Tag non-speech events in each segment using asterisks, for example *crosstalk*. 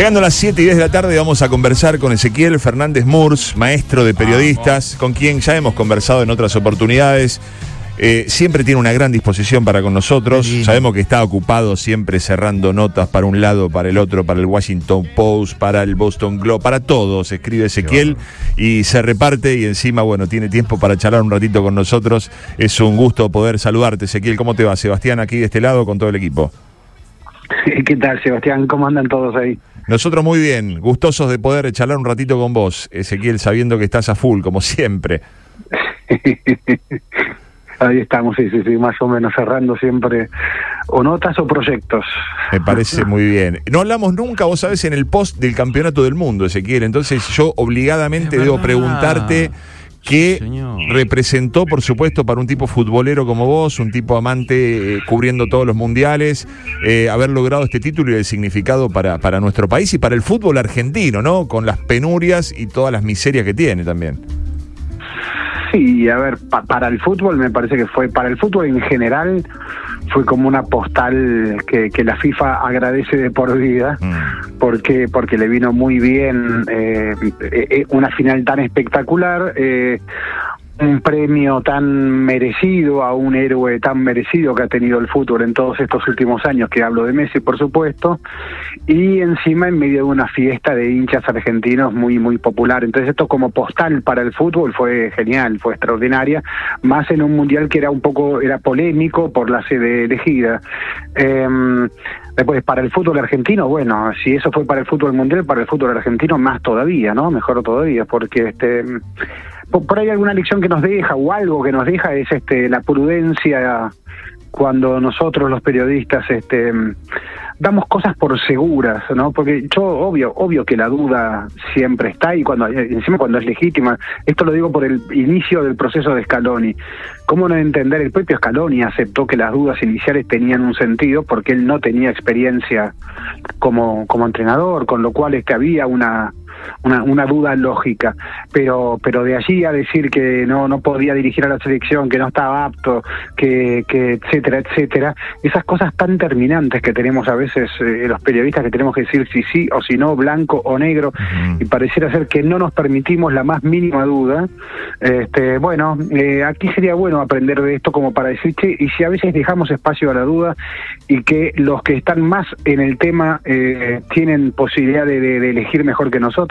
Llegando a las 7 y 10 de la tarde vamos a conversar con Ezequiel Fernández Murs, maestro de periodistas, con quien ya hemos conversado en otras oportunidades. Eh, siempre tiene una gran disposición para con nosotros. Sabemos que está ocupado siempre cerrando notas para un lado, para el otro, para el Washington Post, para el Boston Globe, para todos. Escribe Ezequiel y se reparte y encima, bueno, tiene tiempo para charlar un ratito con nosotros. Es un gusto poder saludarte, Ezequiel. ¿Cómo te va, Sebastián, aquí de este lado con todo el equipo? ¿Qué tal, Sebastián? ¿Cómo andan todos ahí? Nosotros muy bien, gustosos de poder charlar un ratito con vos, Ezequiel, sabiendo que estás a full, como siempre. *laughs* Ahí estamos, sí, sí, sí, más o menos cerrando siempre o notas o proyectos. Me parece muy bien. No hablamos nunca, vos sabés, en el post del campeonato del mundo, Ezequiel. Entonces yo obligadamente debo preguntarte qué representó, por supuesto, para un tipo futbolero como vos, un tipo amante eh, cubriendo todos los mundiales, eh, haber logrado este título y el significado para, para nuestro país y para el fútbol argentino, ¿no? Con las penurias y todas las miserias que tiene también. Sí, a ver, para el fútbol me parece que fue, para el fútbol en general, fue como una postal que, que la FIFA agradece de por vida, mm. porque, porque le vino muy bien eh, eh, una final tan espectacular. Eh, un premio tan merecido a un héroe tan merecido que ha tenido el fútbol en todos estos últimos años, que hablo de Messi, por supuesto, y encima en medio de una fiesta de hinchas argentinos muy, muy popular. Entonces esto como postal para el fútbol fue genial, fue extraordinaria, más en un mundial que era un poco, era polémico por la sede elegida. Em, después, para el fútbol argentino, bueno, si eso fue para el fútbol mundial, para el fútbol argentino más todavía, ¿no? Mejor todavía, porque este por, ahí alguna lección que nos deja o algo que nos deja es este la prudencia cuando nosotros los periodistas este damos cosas por seguras, ¿no? Porque yo obvio, obvio que la duda siempre está y cuando encima cuando es legítima, esto lo digo por el inicio del proceso de Scaloni. ¿Cómo no entender? El propio Scaloni aceptó que las dudas iniciales tenían un sentido porque él no tenía experiencia como como entrenador, con lo cual es que había una una, una duda lógica, pero pero de allí a decir que no no podía dirigir a la selección, que no estaba apto, que, que etcétera, etcétera, esas cosas tan terminantes que tenemos a veces eh, los periodistas que tenemos que decir si sí o si no, blanco o negro, y pareciera ser que no nos permitimos la más mínima duda. Este, bueno, eh, aquí sería bueno aprender de esto como para decir, che, y si a veces dejamos espacio a la duda y que los que están más en el tema eh, tienen posibilidad de elegir mejor que nosotros,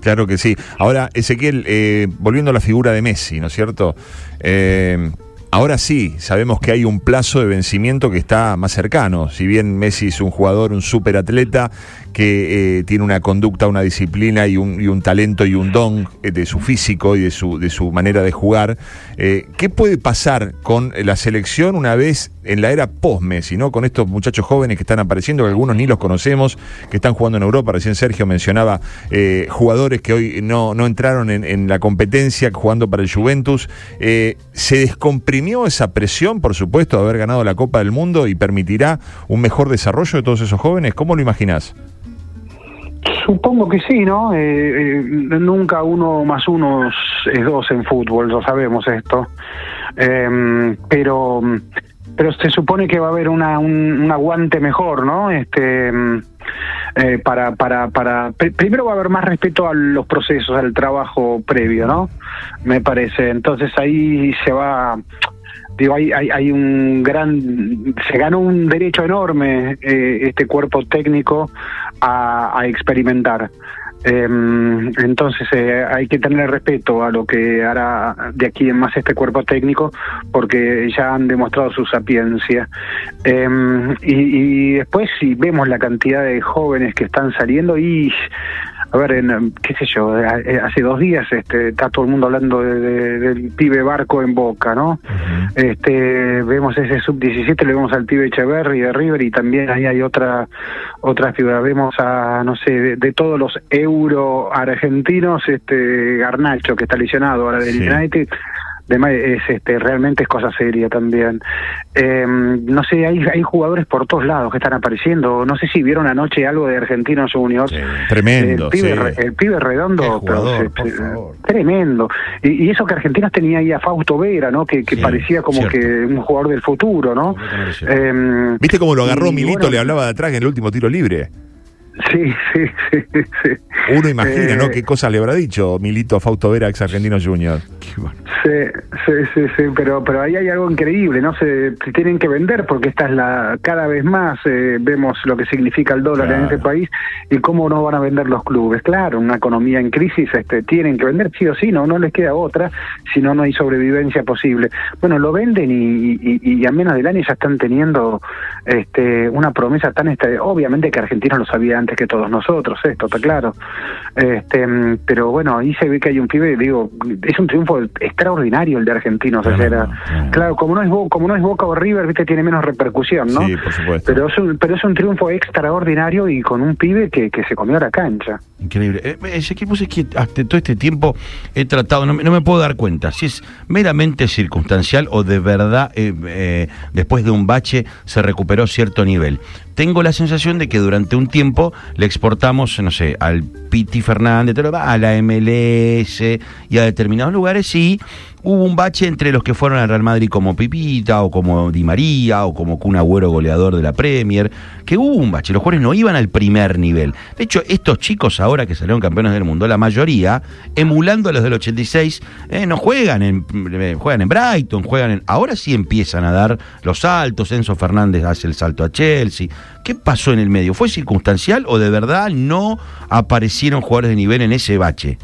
Claro que sí. Ahora, Ezequiel, eh, volviendo a la figura de Messi, ¿no es cierto? Eh, Ahora sí, sabemos que hay un plazo de vencimiento que está más cercano. Si bien Messi es un jugador, un superatleta, que eh, tiene una conducta, una disciplina y un, talento y un don eh, de su físico y de su, de su manera de jugar, eh, ¿qué puede pasar con la selección una vez en la era post-Messi, ¿no? con estos muchachos jóvenes que están apareciendo, que algunos ni los conocemos, que están jugando en Europa? Recién Sergio mencionaba jugadores que hoy no, no entraron en, en, la competencia jugando para el Juventus. ¿Se descomprimió? esa presión, por supuesto, de haber ganado la Copa del Mundo y permitirá un mejor desarrollo de todos esos jóvenes? ¿Cómo lo imaginás? Supongo que sí, ¿no? Eh, eh, nunca uno más uno es dos en fútbol, lo sabemos esto. Em, pero pero se supone que va a haber una, un, aguante mejor, ¿no? Este em, eh, para para para primero va a haber más respeto a los procesos, al trabajo previo, ¿no? Me parece. Entonces ahí se va hay, hay, hay, un gran, se ganó un derecho enorme eh, este cuerpo técnico a, a experimentar. Em, entonces eh, hay que tener respeto a lo que hará de aquí en más este cuerpo técnico porque ya han demostrado su sapiencia. Em, y, y, después si vemos la cantidad de jóvenes que están saliendo y a ver, en, qué sé yo, eh, hace dos días este, está todo el mundo hablando de, del pibe Barco en Boca, ¿no? este Vemos ese sub-17, le vemos al pibe Echeverry de River y también ahí hay otra otra ciudad. Vemos a, no sé, de, todos los euro argentinos, este Garnacho, que está lesionado ahora del United es este realmente es cosa seria también. Eh, no sé, hay, hay jugadores por todos lados que están apareciendo. No sé si vieron anoche algo de Argentinos Juniors. tremendo. El pibe, redondo. tremendo. Y, eso que Argentinos tenía ahí a Fausto Vera, ¿no? Que, parecía como que un jugador del futuro, ¿no? Eh, ¿Viste cómo lo agarró Milito? le hablaba de atrás en el último tiro libre. Sí, *laughs* sí, sí, sí. Uno imagina, ¿no? Eh, ¿Qué cosa le habrá dicho Milito Fausto Vera, ex argentino junior? Sí, sí, sí, sí, pero, pero ahí hay algo increíble, ¿no? Se, tienen que vender porque esta es la, cada vez más eh, vemos lo que significa el dólar en este país y cómo no van a vender los clubes. Claro, una economía en crisis, este, tienen que vender sí o sí, no, no les queda otra, si no, no hay sobrevivencia posible. Bueno, lo venden y, y, a menos del año ya están teniendo este, una promesa tan, este, obviamente que Argentina lo sabía antes que todos nosotros, esto está claro. Este, pero bueno, ahí se ve que hay un pibe, digo, es un triunfo extraordinario el de Argentinos. claro, como no es como no es Boca o River, viste, tiene menos repercusión, ¿no? Sí, por supuesto. Pero es un, pero es un triunfo extraordinario y con un pibe que, que se comió la cancha. Increíble. Eh, ese equipo es que hasta todo este tiempo he tratado, no, me puedo dar cuenta si es meramente circunstancial o de verdad eh, eh, después de un bache se recuperó cierto nivel tengo la sensación de que durante un tiempo le exportamos, no sé, al Piti Fernández, a la MLS y a determinados lugares y hubo un bache entre los que fueron al Real Madrid como Pipita o como Di María o como Kun Agüero goleador de la Premier, que hubo un bache, los jugadores no iban al primer nivel. De hecho, estos chicos ahora que salieron campeones del mundo, la mayoría, emulando a los del 86, eh, no juegan en, eh, juegan en Brighton, juegan en... Ahora sí empiezan a dar los saltos, Enzo Fernández hace el salto a Chelsea. ¿Qué pasó en el medio? ¿Fue circunstancial o de verdad no aparecieron jugadores de nivel en ese bache?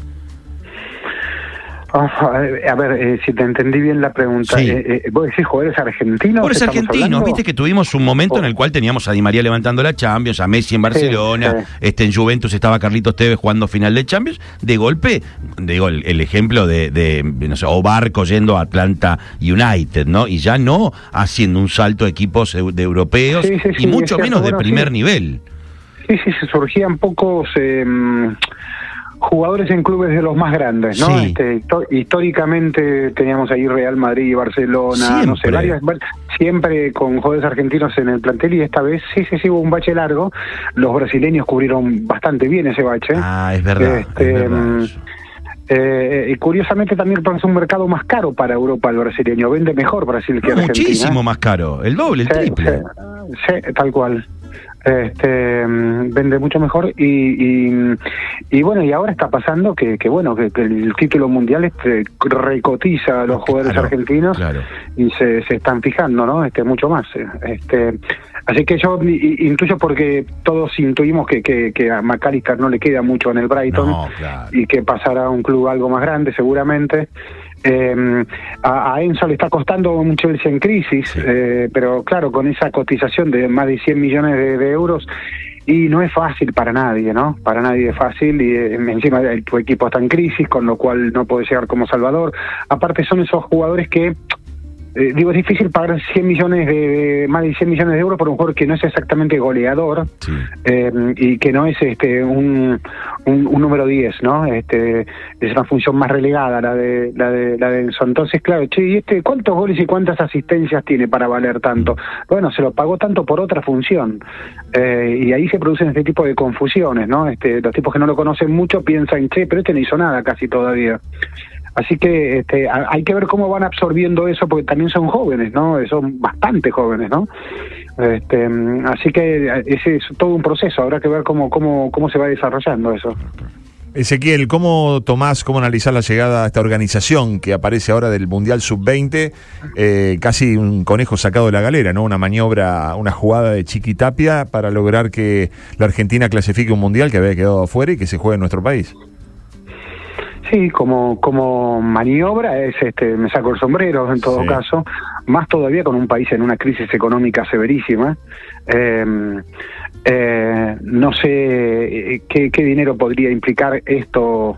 A ver, eh, si te entendí bien la pregunta, eh, eh, ¿vos decís jugadores argentinos? Jugadores argentinos, viste que tuvimos un momento en el cual teníamos a Di María levantando la Champions, a Messi en Barcelona, este en Juventus estaba Carlitos Tevez jugando final de Champions, de golpe, digo, el, ejemplo de, de, no sé, o Barco yendo a Atlanta United, ¿no? Y ya no haciendo un salto de equipos de europeos y mucho menos de primer nivel. Sí, sí, se surgían pocos... Jugadores en clubes de los más grandes, ¿no? Este, históricamente teníamos ahí Real Madrid, Barcelona, no sé, varias, siempre con jugadores argentinos en el plantel y esta vez sí, sí, sí hubo un bache largo. Los brasileños cubrieron bastante bien ese bache. Ah, es verdad. Este, mm, eh, y curiosamente también es un mercado más caro para Europa el brasileño, vende mejor Brasil que Argentina. Muchísimo más caro, el doble, el triple. sí, tal cual este, mm, vende mucho mejor y, y, bueno y ahora está pasando que, que bueno que, el título mundial este recotiza a los jugadores argentinos y se, se están fijando no este mucho más este así que yo intuyo porque todos intuimos que, que, a McAllister no le queda mucho en el Brighton y que pasará a un club algo más grande seguramente eh, a, Enzo le está costando un Chelsea en crisis, eh, pero claro, con esa cotización de más de 100 millones de, euros, y no es fácil para nadie, ¿no? Para nadie es fácil y eh, encima tu equipo está en crisis, con lo cual no puede llegar como salvador. Aparte son esos jugadores que eh, digo, es difícil pagar 100 millones de, más de 100 millones de euros por un jugador que no es exactamente goleador eh, y que no es este un, un, número 10, ¿no? Este es una función más relegada la de la de la de Enzo. Entonces, claro, che, ¿y este cuántos goles y cuántas asistencias tiene para valer tanto? Bueno, se lo pagó tanto por otra función. Eh, y ahí se producen este tipo de confusiones, ¿no? Este, los tipos que no lo conocen mucho piensan, che, pero este no hizo nada casi todavía. Así que este, hay que ver cómo van absorbiendo eso, porque también son jóvenes, ¿no? Son bastante jóvenes, ¿no? Este, así que ese es todo un proceso, habrá que ver cómo, cómo, cómo se va desarrollando eso. Ezequiel, ¿cómo tomás, cómo analizás la llegada a esta organización que aparece ahora del Mundial Sub-20? Eh, casi un conejo sacado de la galera, ¿no? Una maniobra, una jugada de Chiquitapia para lograr que la Argentina clasifique un Mundial que había quedado afuera y que se juegue en nuestro país. Sí, como, como maniobra es, este, me saco el sombrero en todo caso, más todavía con un país en una crisis económica severísima. Em, eh, no sé eh, qué, qué, dinero podría implicar esto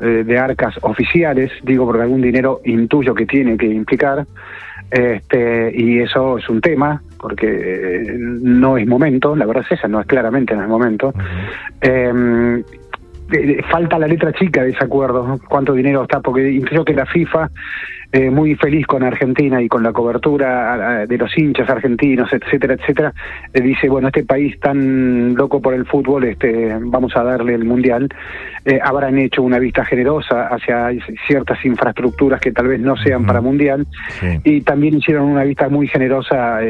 eh, de arcas oficiales, digo porque algún dinero intuyo que tiene que implicar, este, y eso es un tema, porque eh, no es momento, la verdad es esa, no es claramente no es momento falta la letra chica de ese acuerdo, cuánto dinero está, porque incluso que la FIFA eh, muy feliz con Argentina y con la cobertura de los hinchas argentinos, etcétera, etcétera, eh, dice, bueno, este país tan loco por el fútbol, este, vamos a darle el mundial, eh, habrán hecho una vista generosa hacia ciertas infraestructuras que tal vez no sean para mundial, y también hicieron una vista muy generosa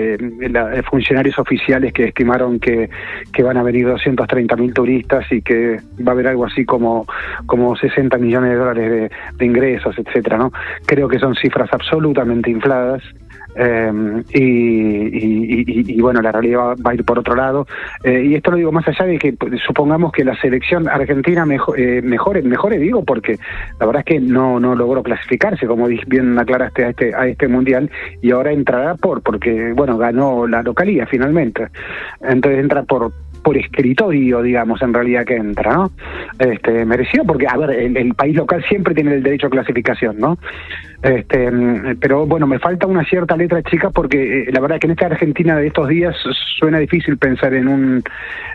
funcionarios oficiales que estimaron que, que van a venir 230 mil turistas y que va a haber algo así como, como 60 millones de dólares de, de ingresos, etcétera, ¿no? Creo que son cifras absolutamente infladas. Eh, y, bueno, la realidad va, a ir por otro lado. Eh, y esto lo digo más allá de que pues, supongamos que la selección argentina mejor, eh, mejore, mejore, digo, porque la verdad es que no, no logró clasificarse, como bien aclaraste, a este, a este mundial, y ahora entrará por, porque, bueno, ganó la localía finalmente. Entonces entra por por escritorio, digamos, en realidad que entra, ¿no? Este, merecido porque, a ver, el, país local siempre tiene el derecho a clasificación, ¿no? Este, pero bueno, me falta una cierta letra chica porque eh, la verdad que en esta Argentina de estos días suena difícil pensar en un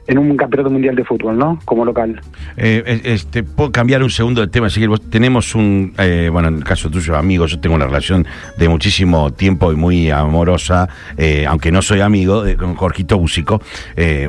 en un campeonato mundial de fútbol, ¿no? Como local. Eh, este, puedo cambiar un segundo de tema, así que tenemos un, eh, bueno, en el caso tuyo, amigo, yo tengo una relación de muchísimo tiempo y muy amorosa, aunque no soy amigo, de, con Jorgito Búsico,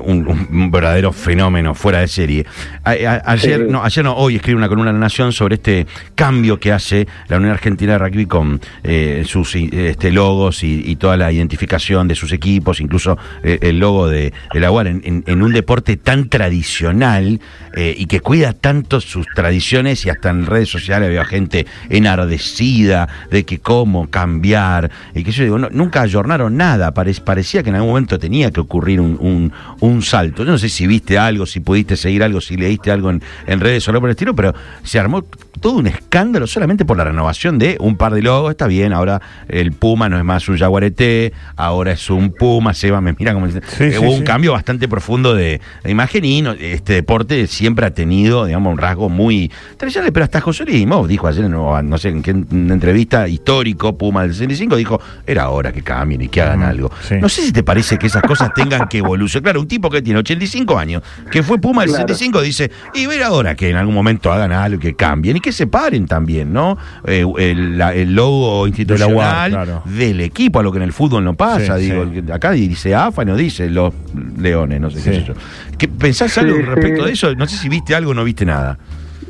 un, verdadero fenómeno fuera de serie. ayer, no, ayer no, hoy escribe una columna en La Nación sobre este cambio que hace la Unión Argentina de con eh, sus este, logos y, toda la identificación de sus equipos, incluso eh, el logo de, la UAR, en, un deporte tan tradicional eh, y que cuida tanto sus tradiciones y hasta en redes sociales veo gente enardecida de que cómo cambiar y que yo digo, nunca ayornaron nada, parecía que en algún momento tenía que ocurrir un, un, salto. Yo no sé si viste algo, si pudiste seguir algo, si leíste algo en, en redes o algo por el estilo, pero se armó todo un escándalo solamente por la renovación de un par de logos, está bien, ahora el Puma no es más un jaguarete, ahora es un Puma, Seba me mira como eh, hubo un cambio bastante profundo de, imagen y este deporte siempre ha tenido, digamos, un rasgo muy tradicional, pero hasta José Luis dijo ayer, no, no sé en qué entrevista histórico, Puma del 65, dijo, era hora que cambien y que hagan algo. No sé si te parece que esas cosas tengan que evolucionar. Claro, un tipo que tiene 85 años, que fue Puma del 65, dice, y ver ahora que en algún momento hagan algo, que cambien y que se paren también, ¿no? Eh, el, el logo institucional del equipo, a lo que en el fútbol no pasa. digo, acá dice AFA, no dice los leones, no sé qué sé yo. ¿Qué, ¿Pensás algo respecto de eso? No sé si viste algo o no viste nada.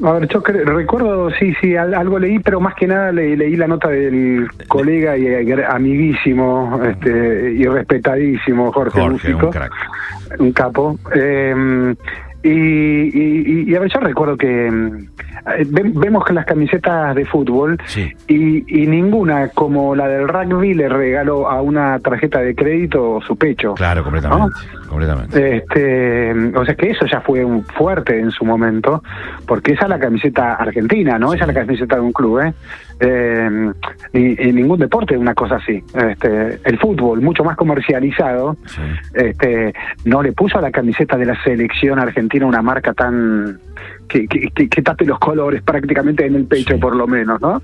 A ver, yo recuerdo, sí, sí, algo leí, pero más que nada leí la nota del colega y amiguísimo este, y respetadísimo Jorge, Jorge Un, un capo. Eh, y, y, a ver, yo recuerdo que eh, vemos que las camisetas de fútbol y, ninguna como la del rugby le regaló a una tarjeta de crédito su pecho. Claro, completamente. completamente. Este, o sea que eso ya fue un fuerte en su momento, porque esa es la camiseta argentina, ¿no? Esa es la camiseta de un club, ¿eh? Eh en ningún deporte una cosa así. Este, el fútbol, mucho más comercializado, este, no le puso a la camiseta de la selección argentina una marca tan que, que, tape los colores prácticamente en el pecho por lo menos, ¿no?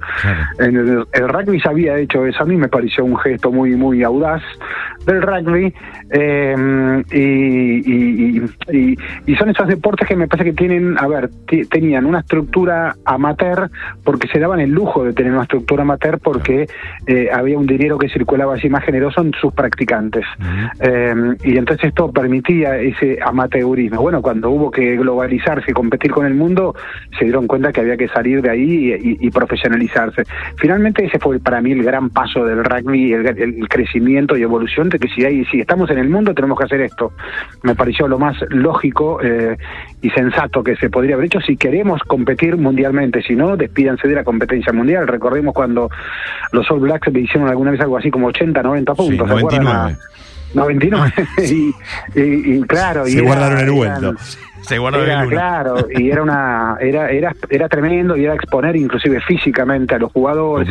En el, rugby se había hecho eso, a mí me pareció un gesto muy muy audaz del rugby. Eh, y, y, son esos deportes que me parece que tienen, a ver, tenían una estructura amateur porque se daban el lujo de tener una estructura amateur porque eh, había un dinero que circulaba así más generoso en sus practicantes eh, y entonces esto permitía ese amateurismo. Bueno, cuando hubo que globalizarse y competir con el mundo, se dieron cuenta que había que salir de ahí y, profesionalizarse. Finalmente ese fue para mí el gran paso del rugby, el, crecimiento y evolución de que si, hay, si estamos en el mundo tenemos que hacer esto. Me pareció lo más lógico eh, y sensato que se podría haber hecho si queremos competir mundialmente, si no, despídanse de la competencia mundial. Recordemos cuando los All Blacks le hicieron alguna vez algo así como 80, 90 puntos. *laughs* Sí, *laughs* 99. 99. y, claro. Se guardaron el vuelo se era, claro, y era una era, era era tremendo y era exponer inclusive físicamente a los jugadores.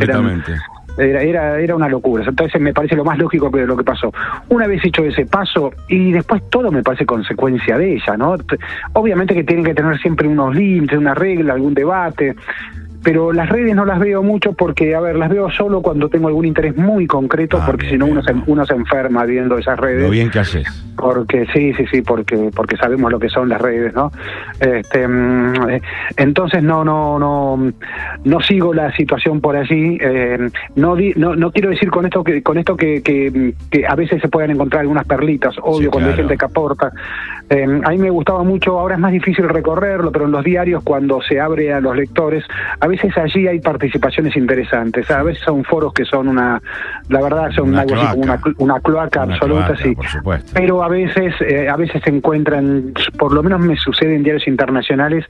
era, era, era una locura. Entonces me parece lo más lógico que lo que pasó. Una vez hecho ese paso, y después todo me parece consecuencia de ella, ¿no? Obviamente que tienen que tener siempre unos límites, una regla, algún debate, pero las redes no las veo mucho porque, a ver, las veo solo cuando tengo algún interés muy concreto, Ah, porque si no uno se, uno se enferma viendo esas redes. Lo bien que haces. Porque sí, sí, sí, porque porque sabemos lo que son las redes, ¿no? Este, mm, eh, entonces no no no no sigo la situación por allí. eh, no, di- no no quiero decir con esto que con esto que, que, que a veces se puedan encontrar algunas perlitas, obvio Sí, cuando hay gente que aporta. Eh, a mí me gustaba mucho, ahora es más difícil recorrerlo, pero en los diarios cuando se abre a los lectores, a veces allí hay participaciones interesantes. A veces son foros que son una, la verdad son Una algo así como una, una cloaca Una absoluta, cloaca, sí. por. Pero a veces, eh, a veces se encuentran, por lo menos me sucede en diarios internacionales,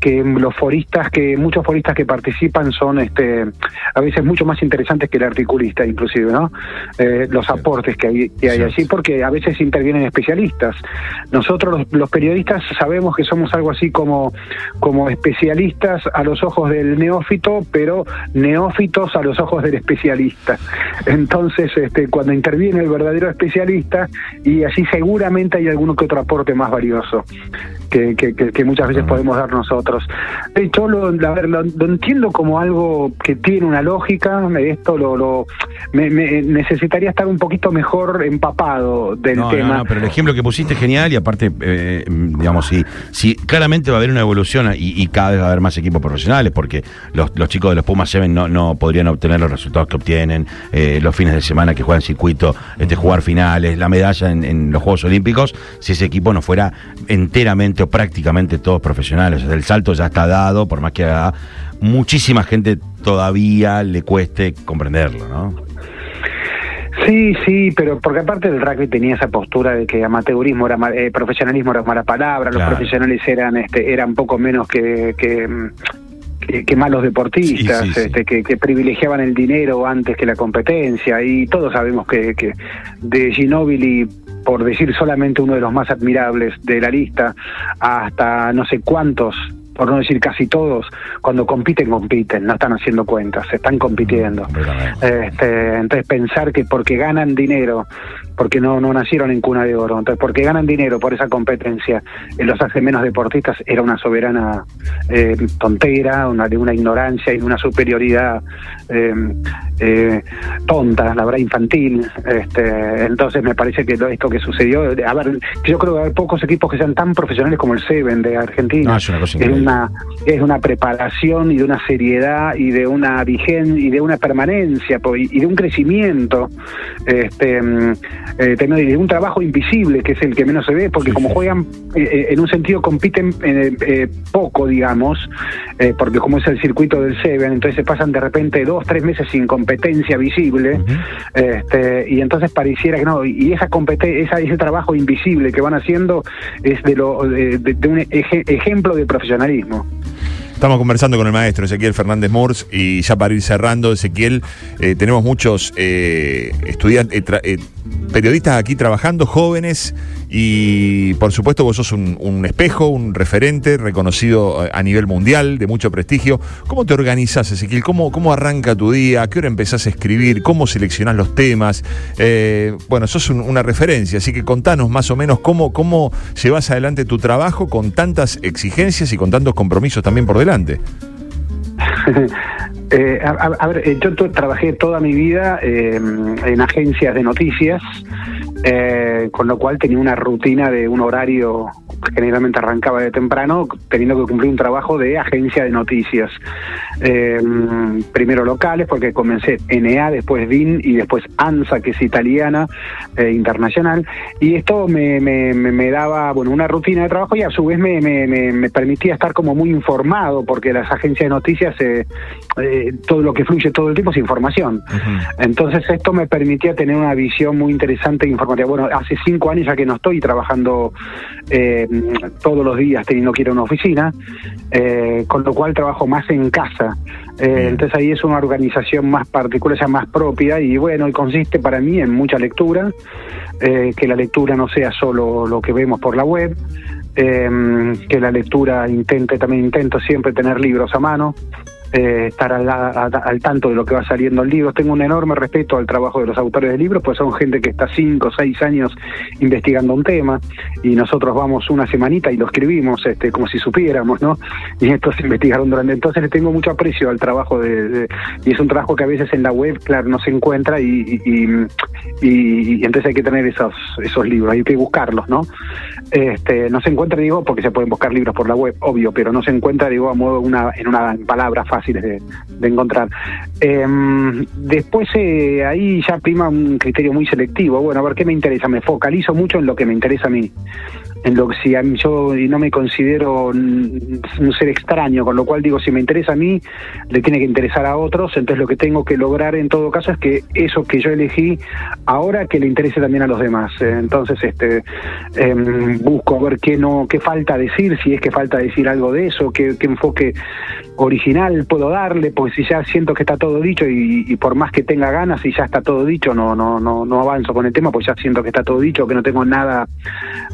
que los foristas, que muchos foristas que participan son, este, a veces mucho más interesantes que el articulista, inclusive, ¿no? Eh, los aportes que hay, que hay allí, porque a veces intervienen especialistas. Nosotros, los, los periodistas, sabemos que somos algo así como, como especialistas a los ojos del neófito, pero neófitos a los ojos del especialista. Entonces, este, cuando interviene el verdadero especialista, y así seguramente hay alguno que otro aporte más valioso que, que, que- muchas veces podemos dar nosotros. De hecho, lo, a ver, lo, lo entiendo como algo que tiene una lógica, esto lo, lo me, me- necesitaría estar un poquito mejor empapado del No, tema. no, pero el ejemplo que pusiste es genial y aparte, eh, digamos, sí, sí, claramente va a haber una evolución y, y cada vez va a haber más equipos profesionales porque los, los chicos de los Pumas 7 no, no podrían obtener los resultados que obtienen, eh, los fines de semana que juegan circuito, este, jugar finales, la medalla en, en los Juegos Olímpicos, si ese equipo no fuera enteramente o prácticamente todos profesionales. O sea, el salto ya está dado, por más que a muchísima gente todavía le cueste comprenderlo, ¿no? Sí, sí, pero porque aparte el rugby tenía esa postura de que amateurismo era eh, profesionalismo era mala palabra, Claro. los profesionales eran este eran poco menos que, que, mm, que- malos deportistas, Sí, sí, sí. este, que, que privilegiaban el dinero antes que la competencia y todos sabemos que, que de Ginóbili por decir solamente uno de los más admirables de la lista hasta no sé cuántos por no decir casi todos, cuando compiten, compiten, no están haciendo cuentas, están compitiendo. Completamente. Este, entonces pensar que porque ganan dinero, porque no, no nacieron en cuna de oro, entonces porque ganan dinero por esa competencia, eh, los hace menos deportistas, era una soberana eh, tontera, una, de una ignorancia y una superioridad eh, eh, tonta, la verdad infantil. Este, entonces me parece que esto que sucedió, a ver, yo creo que hay pocos equipos que sean tan profesionales como el Seven de Argentina. No, es una cosa Es una, es una preparación y de una seriedad y de una vigencia y de una permanencia y de un crecimiento este mm, eh, de un trabajo invisible que es el que menos se ve porque Sí, como juegan eh, eh, en un sentido compiten eh, eh, poco digamos porque como es el circuito del Seven entonces se pasan de repente dos tres meses sin competencia visible este, y entonces pareciera que no, y esa esa, ese trabajo invisible que van haciendo es de, lo, de, de- un eje- ejemplo de profesionalismo. Estamos conversando con el maestro Ezequiel Fernández Mors y ya para ir cerrando, Ezequiel, eh, tenemos muchos eh, estudiantes, eh, periodistas aquí trabajando, jóvenes, y por supuesto vos sos un, un espejo, un referente reconocido eh, a nivel mundial, de mucho prestigio. ¿Cómo te organizás, Ezequiel? ¿Cómo, ¿Cómo arranca tu día? ¿A qué hora empezás a escribir? ¿Cómo seleccionás los temas? Eh, bueno, sos un- una referencia, así que contanos más o menos cómo, cómo llevas adelante tu trabajo con tantas exigencias y con tantos compromisos también por delante. *laughs* Eh, a, ver, yo trabajé toda mi vida en agencias de noticias, con lo cual tenía una rutina de un horario generalmente arrancaba de temprano, teniendo que cumplir un trabajo de agencia de noticias. Eh, primero locales, porque comencé NA, después DIN y después ANSA, que es italiana, eh, internacional. Y esto me, me, me- daba bueno una rutina de trabajo y a su vez me, me, me- me permitía estar como muy informado, porque las agencias de noticias, eh, eh, todo lo que fluye todo el tiempo es información. Entonces esto me permitía tener una visión muy interesante e informativa. Bueno, hace cinco años ya que no estoy trabajando eh, todos los días teniendo que ir a una oficina, eh, con lo cual trabajo más en casa. Eh, entonces ahí es una organización más particular, más propia y bueno, y consiste para mí en mucha lectura, eh, que la lectura no sea solo lo que vemos por la web, que la lectura intente, también intento siempre tener libros a mano, eh, estar al, al, tanto de lo que va saliendo el libro. Tengo un enorme respeto al trabajo de los autores de libros, pues son gente que está cinco o seis años investigando un tema y nosotros vamos una semanita y lo escribimos este, como si supiéramos, ¿no? Y estos investigaron durante. Entonces le tengo mucho aprecio al trabajo de, y es un trabajo que a veces en la web, claro, no se encuentra y, y, entonces hay que tener esos, esos libros, hay que buscarlos, ¿no? Este, no se encuentra, digo, porque se pueden buscar libros por la web, obvio, pero no se encuentra, digo, a modo una, en una palabra fáciles de, encontrar. Em, después eh, ahí ya prima un criterio muy selectivo. Bueno, a ver qué me interesa. Me focalizo mucho en lo que me interesa a mí en lo que si a mí, yo no me considero un ser extraño, con lo cual digo, si me interesa a mí, le tiene que interesar a otros, entonces lo que tengo que lograr en todo caso es que eso que yo elegí ahora que le interese también a los demás. Entonces, este em, busco ver qué no, qué falta decir, si es que falta decir algo de eso, qué, enfoque original puedo darle, porque si ya siento que está todo dicho y, por más que tenga ganas y ya está todo dicho, no, no, no, no avanzo con el tema, pues ya siento que está todo dicho, que no tengo nada,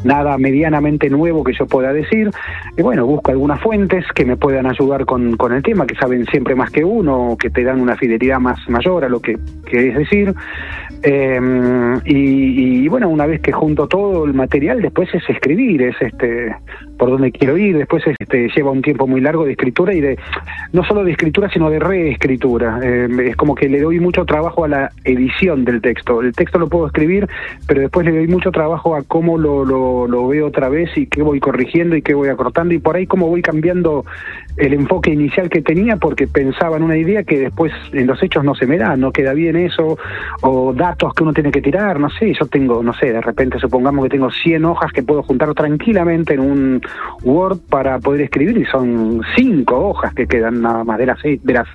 nada medianamente nuevo que yo pueda decir. Y bueno, busco algunas fuentes que me puedan ayudar con, con el tema, que saben siempre más que uno, que te dan una fidelidad más mayor a lo que querés decir. Em, y, bueno, una vez que junto todo el material, después es escribir, es este por dónde quiero ir, después este lleva un tiempo muy largo de escritura y de no solo de escritura, sino de reescritura. Em, es como que le doy mucho trabajo a la edición del texto. El texto lo puedo escribir, pero después le doy mucho trabajo a cómo lo, lo veo otra vez y qué voy corrigiendo y qué voy acortando y por ahí cómo voy cambiando el enfoque inicial que tenía porque pensaba en una idea que después en los hechos no se me da, no queda bien eso, o datos que uno tiene que tirar, no sé, yo tengo, no sé, de repente supongamos que tengo 100 hojas que puedo juntar tranquilamente en un Word para poder escribir y son 5 hojas que quedan nada más de las, de las,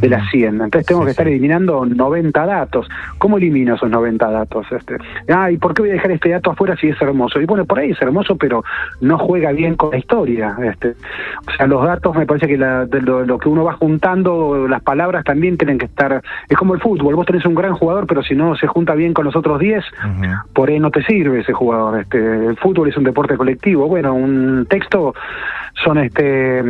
de las 100. Entonces tengo que estar eliminando 90 datos. ¿Cómo elimino esos 90 datos? Este, ah, ¿y por qué voy a dejar este dato afuera si es hermoso? Y bueno, por ahí es hermoso, pero no juega bien con la historia. Este, o sea, los datos me parece que lo, que uno va juntando, las palabras también tienen que estar. Es como el fútbol, vos tenés un gran jugador, pero si no se junta bien con los otros 10, por ahí no te sirve ese jugador. Este, el fútbol es un deporte colectivo. Bueno, un texto son este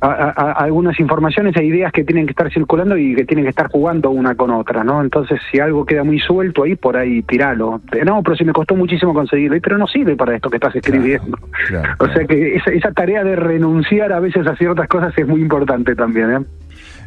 algunas informaciones e ideas que tienen que estar circulando y que tienen que estar jugando una con otra, ¿no? Entonces, si algo queda muy suelto ahí, por ahí tiralo. No, pero si me costó muchísimo conseguirlo, pero no sirve para esto que estás escribiendo. o sea que esa, esa tarea de renunciar a veces a ciertas cosas es muy importante también, ¿eh?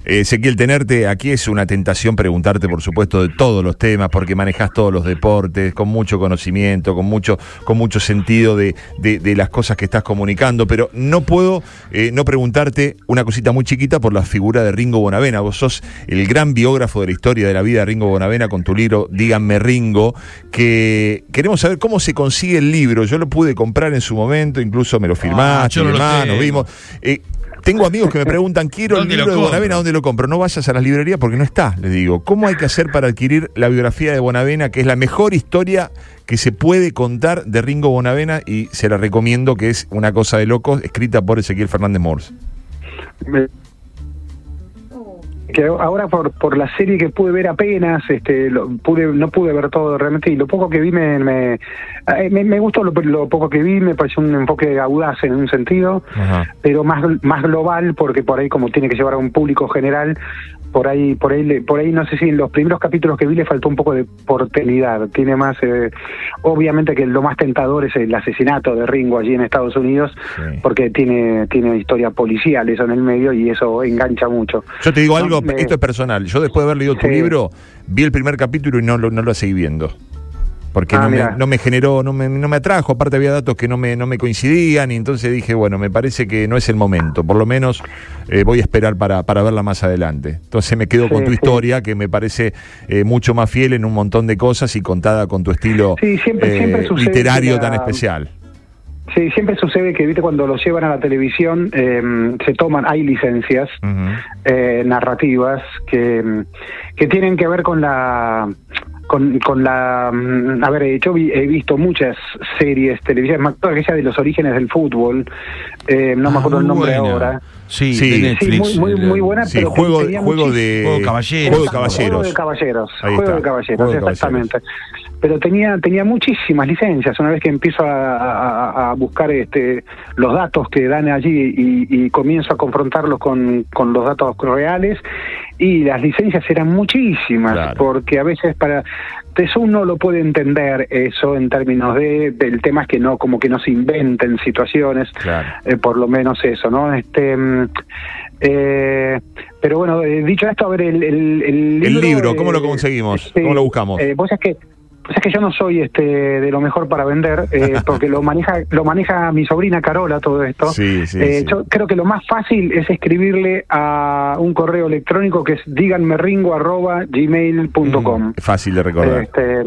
Ezequiel, tenerte aquí es una tentación preguntarte, por supuesto, de todos los temas, porque manejas todos los deportes, con mucho conocimiento, con mucho, con mucho sentido de, de, las cosas que estás comunicando, pero no puedo eh, no preguntarte una cosita muy chiquita por la figura de Ringo Bonavena. Vos sos el gran biógrafo de la historia de la vida de Ringo Bonavena con tu libro Díganme Ringo, que queremos saber cómo se consigue el libro. Yo lo pude comprar en su momento, incluso me lo ah, firmaste, ah, nos vimos. Eh, tengo amigos que me preguntan, quiero el libro de Bonavena, ¿dónde lo compro? No vayas a las librerías porque no está, les digo. ¿Cómo hay que hacer para adquirir la biografía de Bonavena, que es la mejor historia que se puede contar de Ringo Bonavena y se la recomiendo, que es una cosa de locos, escrita por Ezequiel Fernández Morse? Que ahora por, por la serie que pude ver apenas, este, lo, pude, no pude ver todo realmente y lo poco que vi me, me, eh, me, gustó lo, poco que vi, me pareció un enfoque audaz en un sentido, pero más, más global porque por ahí como tiene que llevar a un público general, por ahí, por ahí, por ahí no sé si en los primeros capítulos que vi le faltó un poco de portenidad. Tiene más, eh, obviamente que lo más tentador es el asesinato de Ringo allí en Estados Unidos, porque tiene, tiene historia policial eso en el medio y eso engancha mucho. Yo te digo algo, esto es personal. Yo después de haber leído tu libro, vi el primer capítulo y no lo, no lo seguí viendo porque ah, no, me, no, me, generó, no me, no me atrajo, aparte había datos que no me, no me coincidían y entonces dije, bueno, me parece que no es el momento, por lo menos eh, voy a esperar para, para verla más adelante. Entonces me quedo con tu historia, que me parece eh, mucho más fiel en un montón de cosas y contada con tu estilo eh, literario tan especial. Sí, siempre sucede que, viste, cuando lo llevan a la televisión, se toman, hay licencias narrativas que, que tienen que ver con la con, con la... Mm, a ver, yo he visto muchas series televisivas, más aquella de los orígenes del fútbol, eh, no me ah, acuerdo el nombre ahora. Sí, sí, Netflix, muy, muy, buena, pero juego, juego, de, juego, caballeros. juego de caballeros. Juego de caballeros. Juego de caballeros, exactamente. Pero tenía tenía muchísimas licencias. Una vez que empiezo a, buscar este los datos que dan allí y, comienzo a confrontarlos con, con los datos reales, y las licencias eran muchísimas, porque a veces para eso uno lo puede entender eso en términos de del tema es que no como que no se inventen situaciones, eh, por lo menos eso, ¿no? Este mm, eh, pero bueno, eh, dicho esto, a ver, el, el, el libro, ¿cómo lo conseguimos? Este, ¿Cómo lo buscamos? Eh, vos es que pues es que yo no soy este de lo mejor para vender, eh, *laughs* porque lo maneja lo maneja mi sobrina Carola todo esto. Sí, eh, Yo creo que lo más fácil es escribirle a un correo electrónico que es díganmeringo@gmail.com. Mm, fácil de recordar. Este,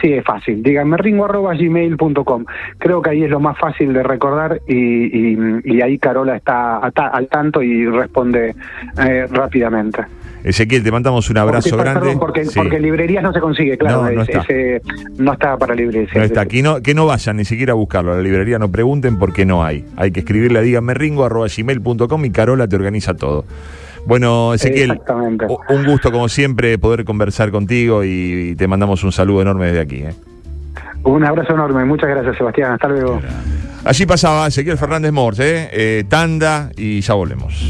sí, es fácil. Díganmeringo@gmail.com. Creo que ahí es lo más fácil de recordar y, y, ahí Carola está al tanto y responde eh, rápidamente. Ezequiel, te mandamos un abrazo grande. porque, porque, librerías no se consigue, claro. No, no, está. no está para librerías. No está. Aquí no, que no vayan ni siquiera a buscarlo a la librería, no pregunten porque no hay. Hay que escribirle a díganmeringo.gmail.com y Carola te organiza todo. Bueno, Ezequiel, un gusto como siempre poder conversar contigo y te mandamos un saludo enorme desde aquí. ¿eh? Un abrazo enorme, muchas gracias Sebastián, hasta luego. Allí pasaba Ezequiel Fernández Morse, ¿eh? Eh, tanda y ya volvemos.